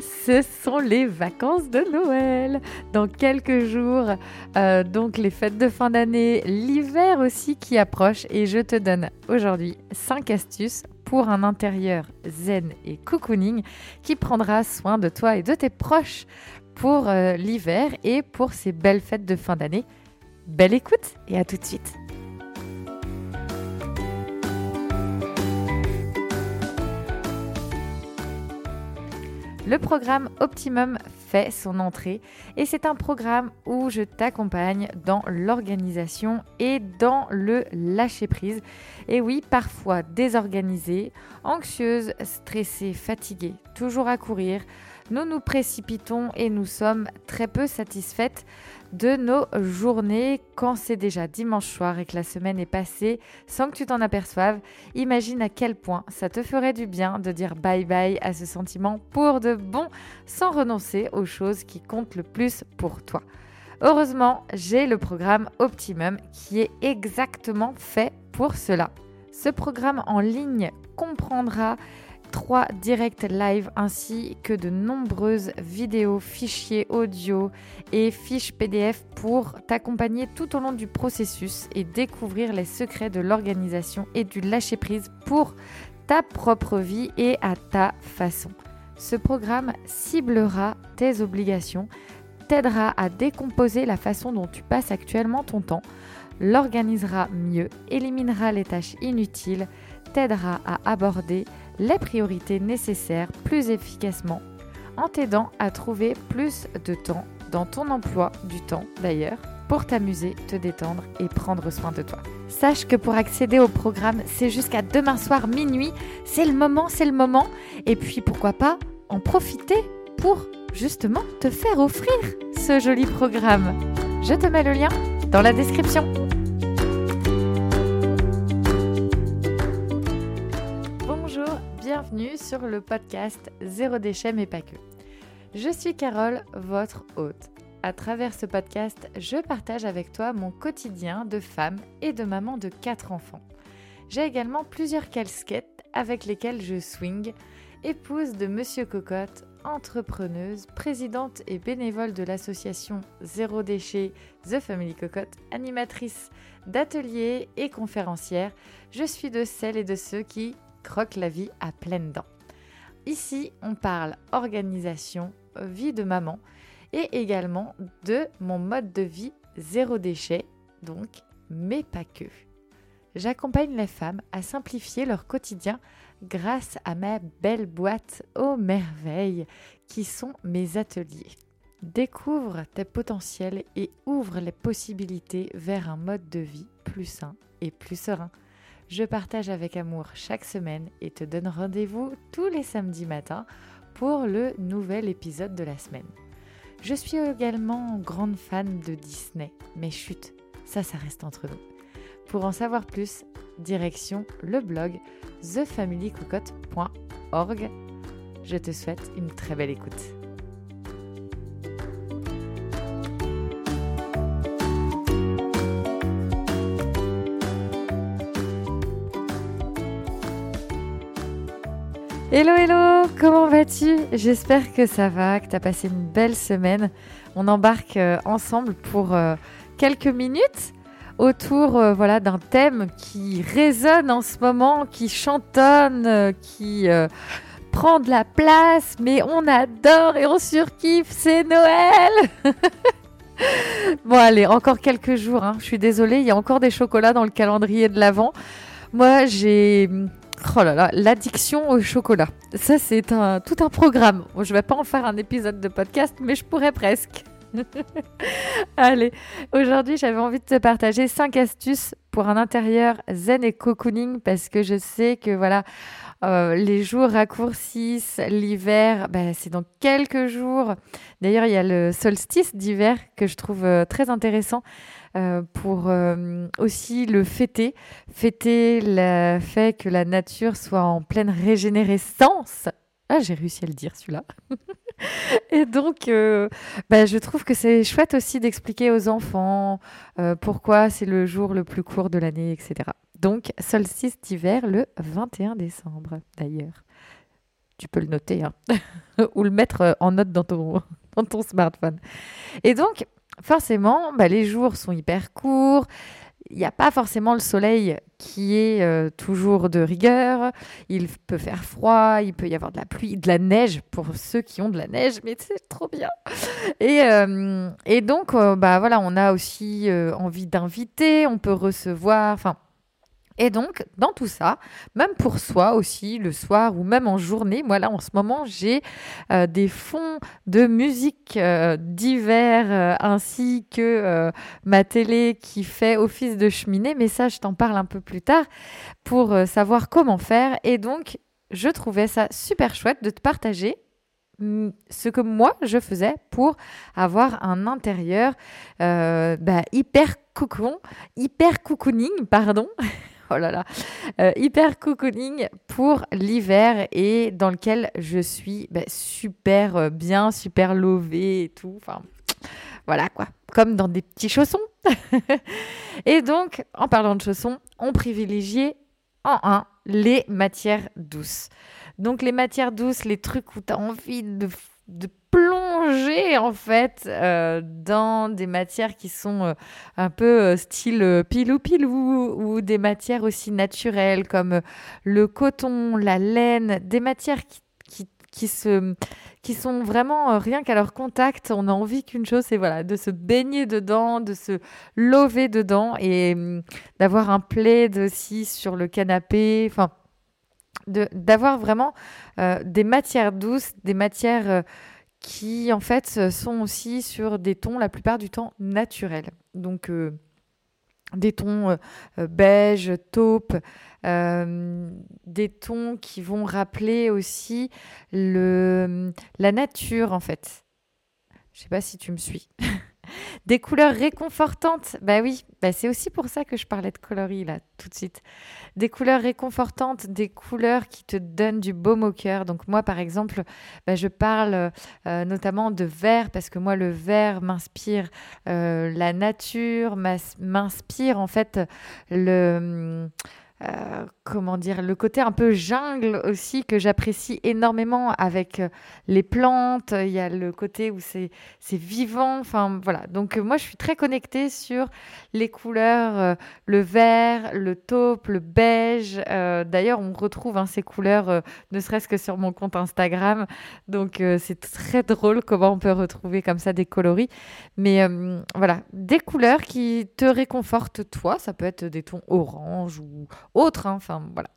ce sont les vacances de Noël. Dans quelques jours, euh, donc les fêtes de fin d'année, l'hiver aussi qui approche. Et je te donne aujourd'hui 5 astuces pour un intérieur zen et cocooning qui prendra soin de toi et de tes proches pour euh, l'hiver et pour ces belles fêtes de fin d'année. Belle écoute et à tout de suite. Le programme Optimum fait son entrée et c'est un programme où je t'accompagne dans l'organisation et dans le lâcher-prise. Et oui, parfois désorganisée, anxieuse, stressée, fatiguée, toujours à courir, nous nous précipitons et nous sommes très peu satisfaites de nos journées quand c'est déjà dimanche soir et que la semaine est passée sans que tu t'en aperçoives. Imagine à quel point ça te ferait du bien de dire bye bye à ce sentiment pour de bon sans renoncer aux choses qui comptent le plus pour toi. Heureusement, j'ai le programme Optimum qui est exactement fait pour cela. Ce programme en ligne comprendra trois directs live ainsi que de nombreuses vidéos, fichiers audio et fiches PDF pour t'accompagner tout au long du processus et découvrir les secrets de l'organisation et du lâcher-prise pour ta propre vie et à ta façon. Ce programme ciblera tes obligations, t'aidera à décomposer la façon dont tu passes actuellement ton temps, l'organisera mieux, éliminera les tâches inutiles, t'aidera à aborder les priorités nécessaires plus efficacement en t'aidant à trouver plus de temps dans ton emploi du temps d'ailleurs pour t'amuser, te détendre et prendre soin de toi. Sache que pour accéder au programme, c'est jusqu'à demain soir minuit. C'est le moment, c'est le moment. Et puis pourquoi pas en profiter pour justement te faire offrir ce joli programme. Je te mets le lien dans la description. Bienvenue sur le podcast Zéro déchet mais pas que. Je suis Carole, votre hôte. À travers ce podcast, je partage avec toi mon quotidien de femme et de maman de quatre enfants. J'ai également plusieurs casquettes avec lesquelles je swing, épouse de Monsieur Cocotte, entrepreneuse, présidente et bénévole de l'association Zéro déchet The Family Cocotte, animatrice d'ateliers et conférencière. Je suis de celles et de ceux qui croque la vie à pleines dents. Ici, on parle organisation, vie de maman et également de mon mode de vie zéro déchet, donc, mais pas que. J'accompagne les femmes à simplifier leur quotidien grâce à ma belle boîte aux merveilles qui sont mes ateliers. Découvre tes potentiels et ouvre les possibilités vers un mode de vie plus sain et plus serein je partage avec amour chaque semaine et te donne rendez-vous tous les samedis matins pour le nouvel épisode de la semaine. Je suis également grande fan de Disney, mais chut, ça, ça reste entre nous. Pour en savoir plus, direction le blog thefamilycocotte.org. Je te souhaite une très belle écoute. Hello hello, comment vas-tu? J'espère que ça va, que tu as passé une belle semaine. On embarque euh, ensemble pour euh, quelques minutes autour euh, voilà d'un thème qui résonne en ce moment, qui chantonne, qui prend de la place, mais on adore et on surkiffe, c'est Noël Bon allez, encore quelques jours, hein. je suis désolée, il y a encore des chocolats dans le calendrier de l'Avent. Moi, j'ai Oh là là, l'addiction au chocolat. Ça, c'est un, tout un programme. je ne vais pas en faire un épisode de podcast, mais je pourrais presque. Allez, aujourd'hui, j'avais envie de te partager 5 astuces pour un intérieur zen et cocooning parce que je sais que voilà, euh, les jours raccourcissent, l'hiver, bah, c'est dans quelques jours. D'ailleurs, il y a le solstice d'hiver que je trouve euh, très intéressant euh, pour aussi le fêter, fêter le fait que la nature soit en pleine régénérescence. Ah, j'ai réussi à le dire celui-là. Et donc, bah, je trouve que c'est chouette aussi d'expliquer aux enfants pourquoi c'est le jour le plus court de l'année, etc. Donc, solstice d'hiver le 21 décembre, d'ailleurs. tu peux le noter hein, ou le mettre euh, en note dans ton, dans ton smartphone. Et donc, forcément, bah, les jours sont hyper courts. Il n'y a pas forcément le soleil qui est euh, toujours de rigueur. Il peut faire froid, il peut y avoir de la pluie, de la neige pour ceux qui ont de la neige, mais c'est trop bien. Et, euh, et donc, bah voilà, on a aussi envie d'inviter, on peut recevoir. Enfin, et donc, dans tout ça, même pour soi aussi, le soir ou même en journée, moi là en ce moment, j'ai euh, des fonds de musique euh, divers euh, ainsi que ma télé qui fait office de cheminée. Mais ça, je t'en parle un peu plus tard pour savoir comment faire. Et donc, je trouvais ça super chouette de te partager mm, ce que moi je faisais pour avoir un intérieur bah, hyper hyper cocooning, pardon. oh là là, euh, hyper cocooning pour l'hiver et dans lequel je suis bah, super euh, bien, super lovée et tout. Enfin, voilà quoi, comme dans des petits chaussons. et donc, en parlant de chaussons, on privilégiait en un les matières douces. Donc les matières douces, les trucs où tu as envie de, de plonger en fait euh, dans des matières qui sont euh, un peu euh, style pilou pilou ou des matières aussi naturelles comme le coton, la laine, des matières qui, qui, qui se, qui sont vraiment rien qu'à leur contact, on a envie qu'une chose, c'est voilà, de se baigner dedans, de se lever dedans et hum, d'avoir un plaid aussi sur le canapé, enfin d'avoir vraiment des matières douces, des matières qui en fait sont aussi sur des tons la plupart du temps naturels. Donc euh, des tons euh, euh, beige, taupe, des tons qui vont rappeler aussi le, la nature en fait. Je sais pas si tu me suis. Des couleurs réconfortantes. Bah oui, bah c'est aussi pour ça que je parlais de coloris là, tout de suite. Des couleurs réconfortantes, des couleurs qui te donnent du baume au cœur. Donc moi, par exemple, bah, je parle euh, notamment de vert parce que moi, le vert m'inspire euh, la nature, m'inspire en fait le... Euh, comment dire, le côté un peu jungle aussi que j'apprécie énormément avec euh, les plantes. Il y a le côté où c'est vivant. Enfin voilà. Donc euh, moi je suis très connectée sur les couleurs, le vert, le taupe, le beige. D'ailleurs on retrouve hein, ces couleurs ne serait-ce que sur mon compte Instagram. Donc c'est très drôle comment on peut retrouver comme ça des coloris. Mais voilà, des couleurs qui te réconfortent toi. Ça peut être des tons orange ou autre. Hein. Enfin, voilà.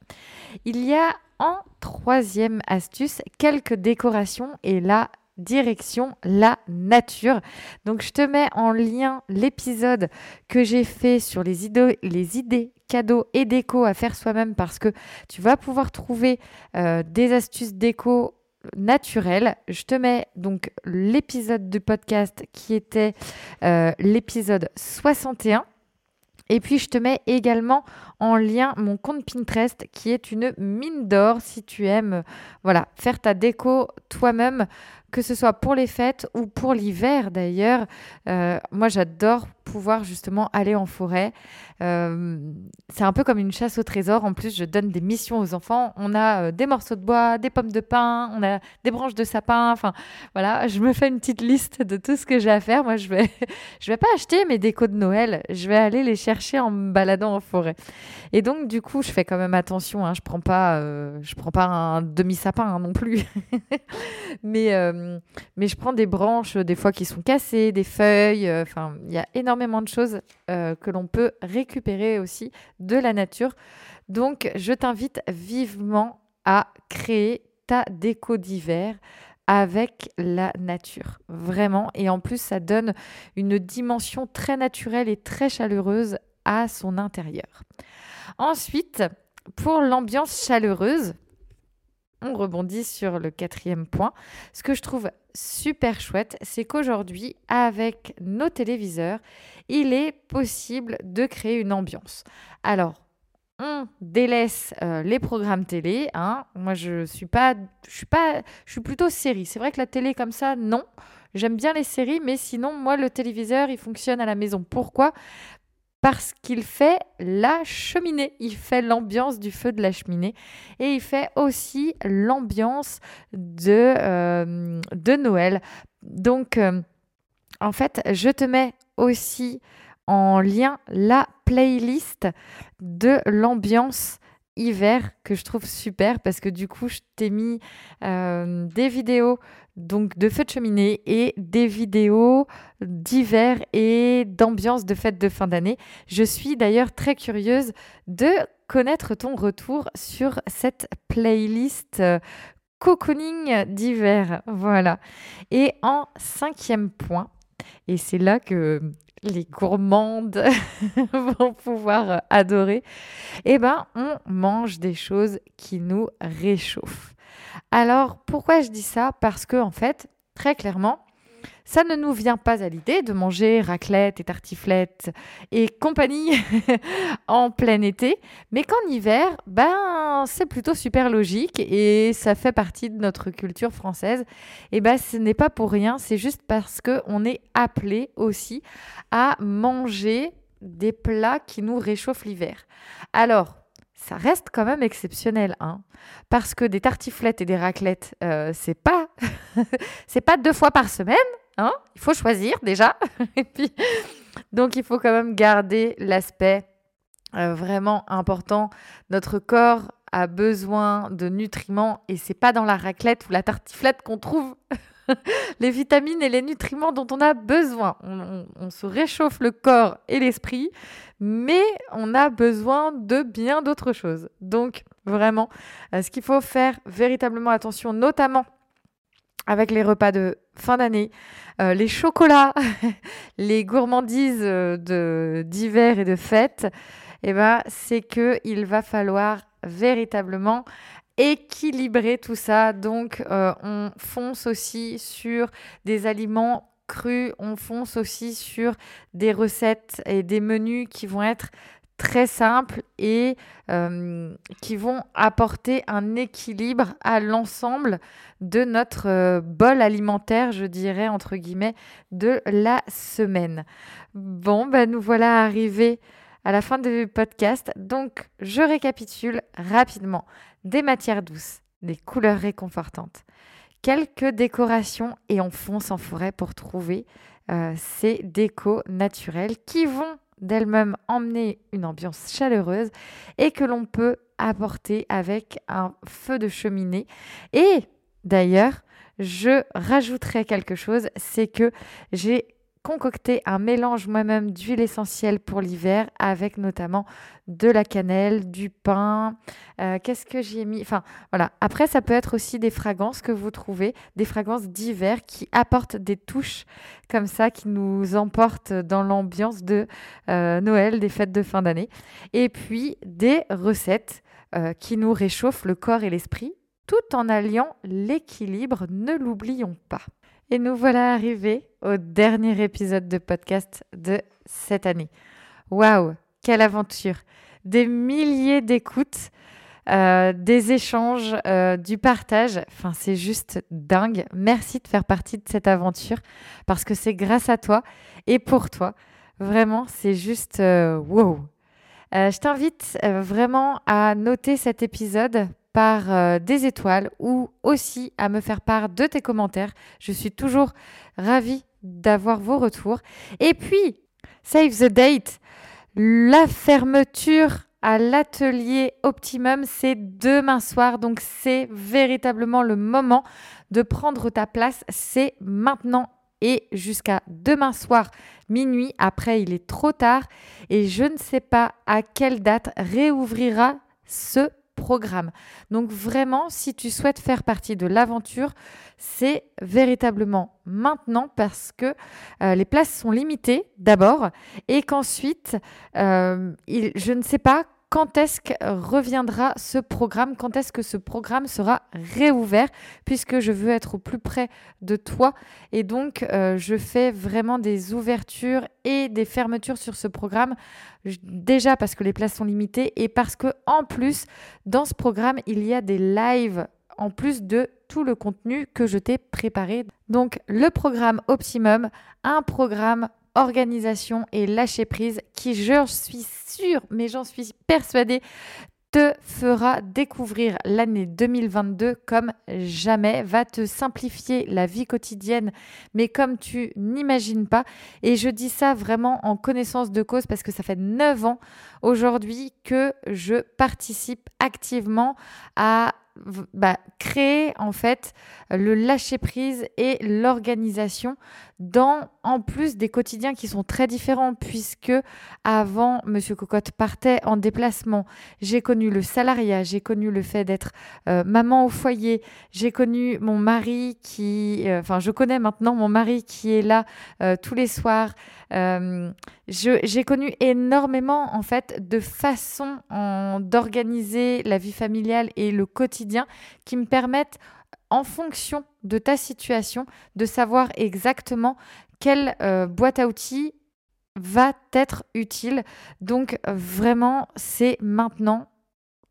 Il y a en troisième astuce quelques décorations et la direction la nature. Donc je te mets en lien l'épisode que j'ai fait sur les idées, les idées cadeaux et déco à faire soi-même parce que tu vas pouvoir trouver euh, des astuces déco naturelles. Je te mets donc l'épisode du podcast qui était euh, l'épisode 61 et puis, je te mets également en lien mon compte Pinterest qui est une mine d'or si tu aimes voilà, faire ta déco toi-même, que ce soit pour les fêtes ou pour l'hiver d'ailleurs. Euh, moi, j'adore pouvoir justement aller en forêt. Euh, c'est un peu comme une chasse au trésor. En plus, je donne des missions aux enfants. On a euh, des morceaux de bois, des pommes de pin, on a des branches de sapin. Enfin, voilà, je me fais une petite liste de tout ce que j'ai à faire. Moi, je vais, je vais pas acheter mes décos de Noël. Je vais aller les chercher en me baladant en forêt. Et donc, du coup, je fais quand même attention. Hein. Je prends pas, euh, je prends pas un demi sapin hein, non plus. mais, mais je prends des branches des fois qui sont cassées, des feuilles. Enfin, il y a de choses euh, que l'on peut récupérer aussi de la nature. Donc, je t'invite vivement à créer ta déco d'hiver avec la nature. Vraiment. Et en plus, ça donne une dimension très naturelle et très chaleureuse à son intérieur. Ensuite, pour l'ambiance chaleureuse, on rebondit sur le quatrième point. Ce que je trouve super chouette, c'est qu'aujourd'hui, avec nos téléviseurs, il est possible de créer une ambiance. Alors, on délaisse euh, les programmes télé. Hein. Moi, je suis pas, je suis pas, je suis plutôt série. C'est vrai que la télé comme ça, non. J'aime bien les séries, mais sinon, moi, le téléviseur, il fonctionne à la maison. Pourquoi? Parce qu'il fait la cheminée, il fait l'ambiance du feu de la cheminée et il fait aussi l'ambiance de, euh, Noël. Donc, euh, en fait, je te mets aussi en lien la playlist de l'ambiance hiver que je trouve super parce que du coup je t'ai mis euh, des vidéos donc de feux de cheminée et des vidéos d'hiver et d'ambiance de fête de fin d'année. Je suis d'ailleurs très curieuse de connaître ton retour sur cette playlist euh, cocooning d'hiver. Voilà. Et en cinquième point, et c'est là que les gourmandes vont pouvoir adorer, eh ben, on mange des choses qui nous réchauffent. Alors, pourquoi je dis ça? Parce que, en fait, très clairement, ça ne nous vient pas à l'idée de manger raclette et tartiflette et compagnie en plein été, mais qu'en hiver, ben c'est plutôt super logique et ça fait partie de notre culture française. Et ben ce n'est pas pour rien, c'est juste parce que on est appelé aussi à manger des plats qui nous réchauffent l'hiver. Alors, ça reste quand même exceptionnel, hein, parce que des tartiflettes et des raclettes, euh, c'est pas, c'est pas deux fois par semaine, hein. Il faut choisir déjà, et puis donc il faut quand même garder l'aspect euh, vraiment important. Notre corps a besoin de nutriments et c'est pas dans la raclette ou la tartiflette qu'on trouve les vitamines et les nutriments dont on a besoin. On, se réchauffe le corps et l'esprit, mais on a besoin de bien d'autres choses. Donc, vraiment, euh, ce qu'il faut faire véritablement attention, notamment avec les repas de fin d'année, euh, les chocolats, les gourmandises euh, d'hiver et de fête, eh ben, c'est qu'il va falloir véritablement équilibrer tout ça. Donc, euh, on fonce aussi sur des aliments crus, on fonce aussi sur des recettes et des menus qui vont être très simples et euh, qui vont apporter un équilibre à l'ensemble de notre euh, bol alimentaire, je dirais, entre guillemets, de la semaine. Bon, ben nous voilà arrivés à la fin du podcast. Donc, je récapitule rapidement des matières douces, des couleurs réconfortantes, quelques décorations et on fonce en forêt pour trouver euh, ces décos naturels qui vont d'elles-mêmes emmener une ambiance chaleureuse et que l'on peut apporter avec un feu de cheminée. Et d'ailleurs, je rajouterai quelque chose, c'est que j'ai concocter un mélange moi-même d'huile essentielle pour l'hiver avec notamment de la cannelle, du pain. Euh, qu'est-ce que j'ai mis? Enfin voilà. Après, ça peut être aussi des fragrances que vous trouvez, des fragrances d'hiver qui apportent des touches comme ça, qui nous emportent dans l'ambiance de euh, Noël, des fêtes de fin d'année. Et puis des recettes euh, qui nous réchauffent le corps et l'esprit tout en alliant l'équilibre, ne l'oublions pas. Et nous voilà arrivés au dernier épisode de podcast de cette année. Waouh, quelle aventure Des milliers d'écoutes, euh, des échanges, euh, du partage. Enfin, c'est juste dingue. Merci de faire partie de cette aventure parce que c'est grâce à toi et pour toi. Vraiment, c'est juste euh, wow. je t'invite vraiment à noter cet épisode par euh, des étoiles ou aussi à me faire part de tes commentaires. Je suis toujours ravie d'avoir vos retours. Et puis, save the date, la fermeture à l'atelier Optimum, c'est demain soir. Donc, c'est véritablement le moment de prendre ta place. C'est maintenant et jusqu'à demain soir minuit. Après, il est trop tard et je ne sais pas à quelle date réouvrira ce programme. Donc vraiment, si tu souhaites faire partie de l'aventure, c'est véritablement maintenant parce que euh, les places sont limitées d'abord et qu'ensuite, euh, je ne sais pas quand est-ce que reviendra ce programme, quand est-ce que ce programme sera réouvert, puisque je veux être au plus près de toi. Et donc, euh, je fais vraiment des ouvertures et des fermetures sur ce programme, déjà parce que les places sont limitées et parce que en plus, dans ce programme, il y a des lives en plus de tout le contenu que je t'ai préparé. Donc, le programme Optimum, un programme organisation et lâcher prise qui, je suis sûre, mais j'en suis persuadée, te fera découvrir l'année 2022 comme jamais, va te simplifier la vie quotidienne, mais comme tu n'imagines pas. Et je dis ça vraiment en connaissance de cause parce que ça fait 9 ans aujourd'hui que je participe activement à bah, créer en fait le lâcher prise et l'organisation dans en plus des quotidiens qui sont très différents puisque avant Monsieur Cocotte partait en déplacement, j'ai connu le salariat, j'ai connu le fait d'être euh, maman au foyer, j'ai connu mon mari qui, euh, enfin je connais maintenant mon mari qui est là euh, tous les soirs. j'ai connu énormément en fait de façons d'organiser la vie familiale et le quotidien qui me permettent en fonction de ta situation, de savoir exactement quelle euh, boîte à outils va être utile. Donc vraiment, c'est maintenant.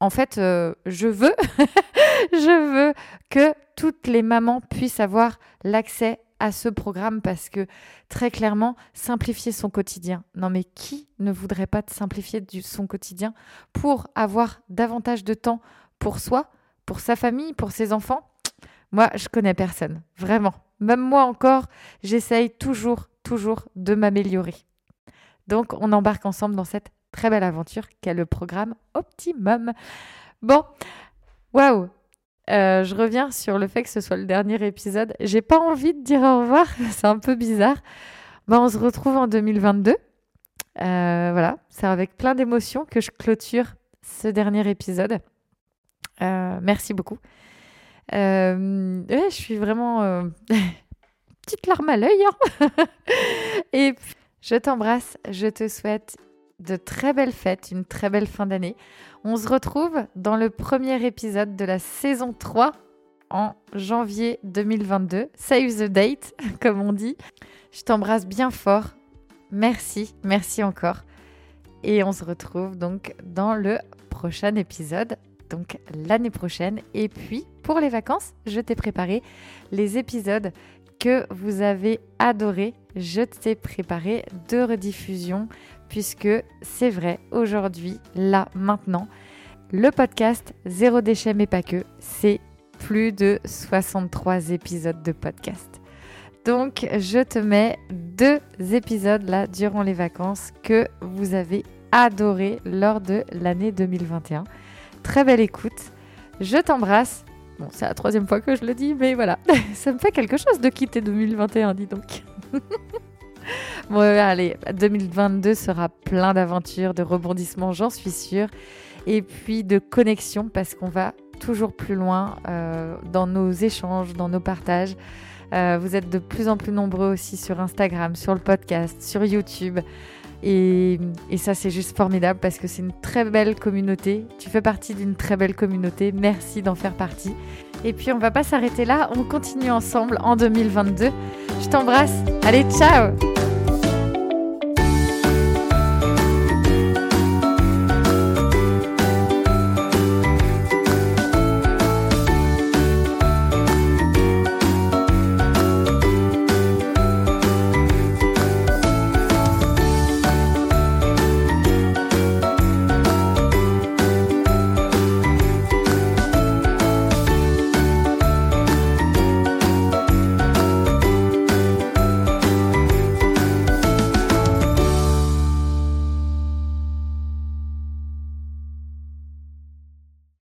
En fait, euh, je veux, je veux que toutes les mamans puissent avoir l'accès à ce programme parce que très clairement, simplifier son quotidien. Non mais qui ne voudrait pas simplifier son quotidien pour avoir davantage de temps pour soi, pour sa famille, pour ses enfants? Moi, je connais personne, vraiment. Même moi encore, j'essaye toujours, toujours de m'améliorer. Donc, on embarque ensemble dans cette très belle aventure qu'est le programme Optimum. Bon, waouh, euh, je reviens sur le fait que ce soit le dernier épisode. J'ai pas envie de dire au revoir, c'est un peu bizarre. Bon, on se retrouve en 2022. Euh, voilà, c'est avec plein d'émotions que je clôture ce dernier épisode. Euh, merci beaucoup. Je suis vraiment petite larme à l'œil. Hein. et je t'embrasse, je te souhaite de très belles fêtes, une très belle fin d'année. On se retrouve dans le premier épisode de la saison 3 en janvier 2022. Save the date, comme on dit. Je t'embrasse bien fort. Merci, merci encore. Et on se retrouve donc dans le prochain épisode donc l'année prochaine. Et puis, pour les vacances, je t'ai préparé les épisodes que vous avez adorés. Je t'ai préparé deux rediffusions, puisque c'est vrai, aujourd'hui, là, maintenant, le podcast Zéro déchet mais pas que, c'est plus de 63 épisodes de podcast. Donc, je te mets deux épisodes là durant les vacances que vous avez adoré lors de l'année 2021 très belle écoute. Je t'embrasse. Bon, c'est la troisième fois que je le dis, mais voilà, ça me fait quelque chose de quitter 2021, dis donc. bon, allez, 2022 sera plein d'aventures, de rebondissements, j'en suis sûre, et puis de connexion parce qu'on va toujours plus loin euh, dans nos échanges, dans nos partages. Euh, vous êtes de plus en plus nombreux aussi sur Instagram, sur le podcast, sur YouTube. Et, ça, c'est juste formidable parce que c'est une très belle communauté. Tu fais partie d'une très belle communauté. Merci d'en faire partie. Et puis, on va pas s'arrêter là. On continue ensemble en 2022. Je t'embrasse. Allez, ciao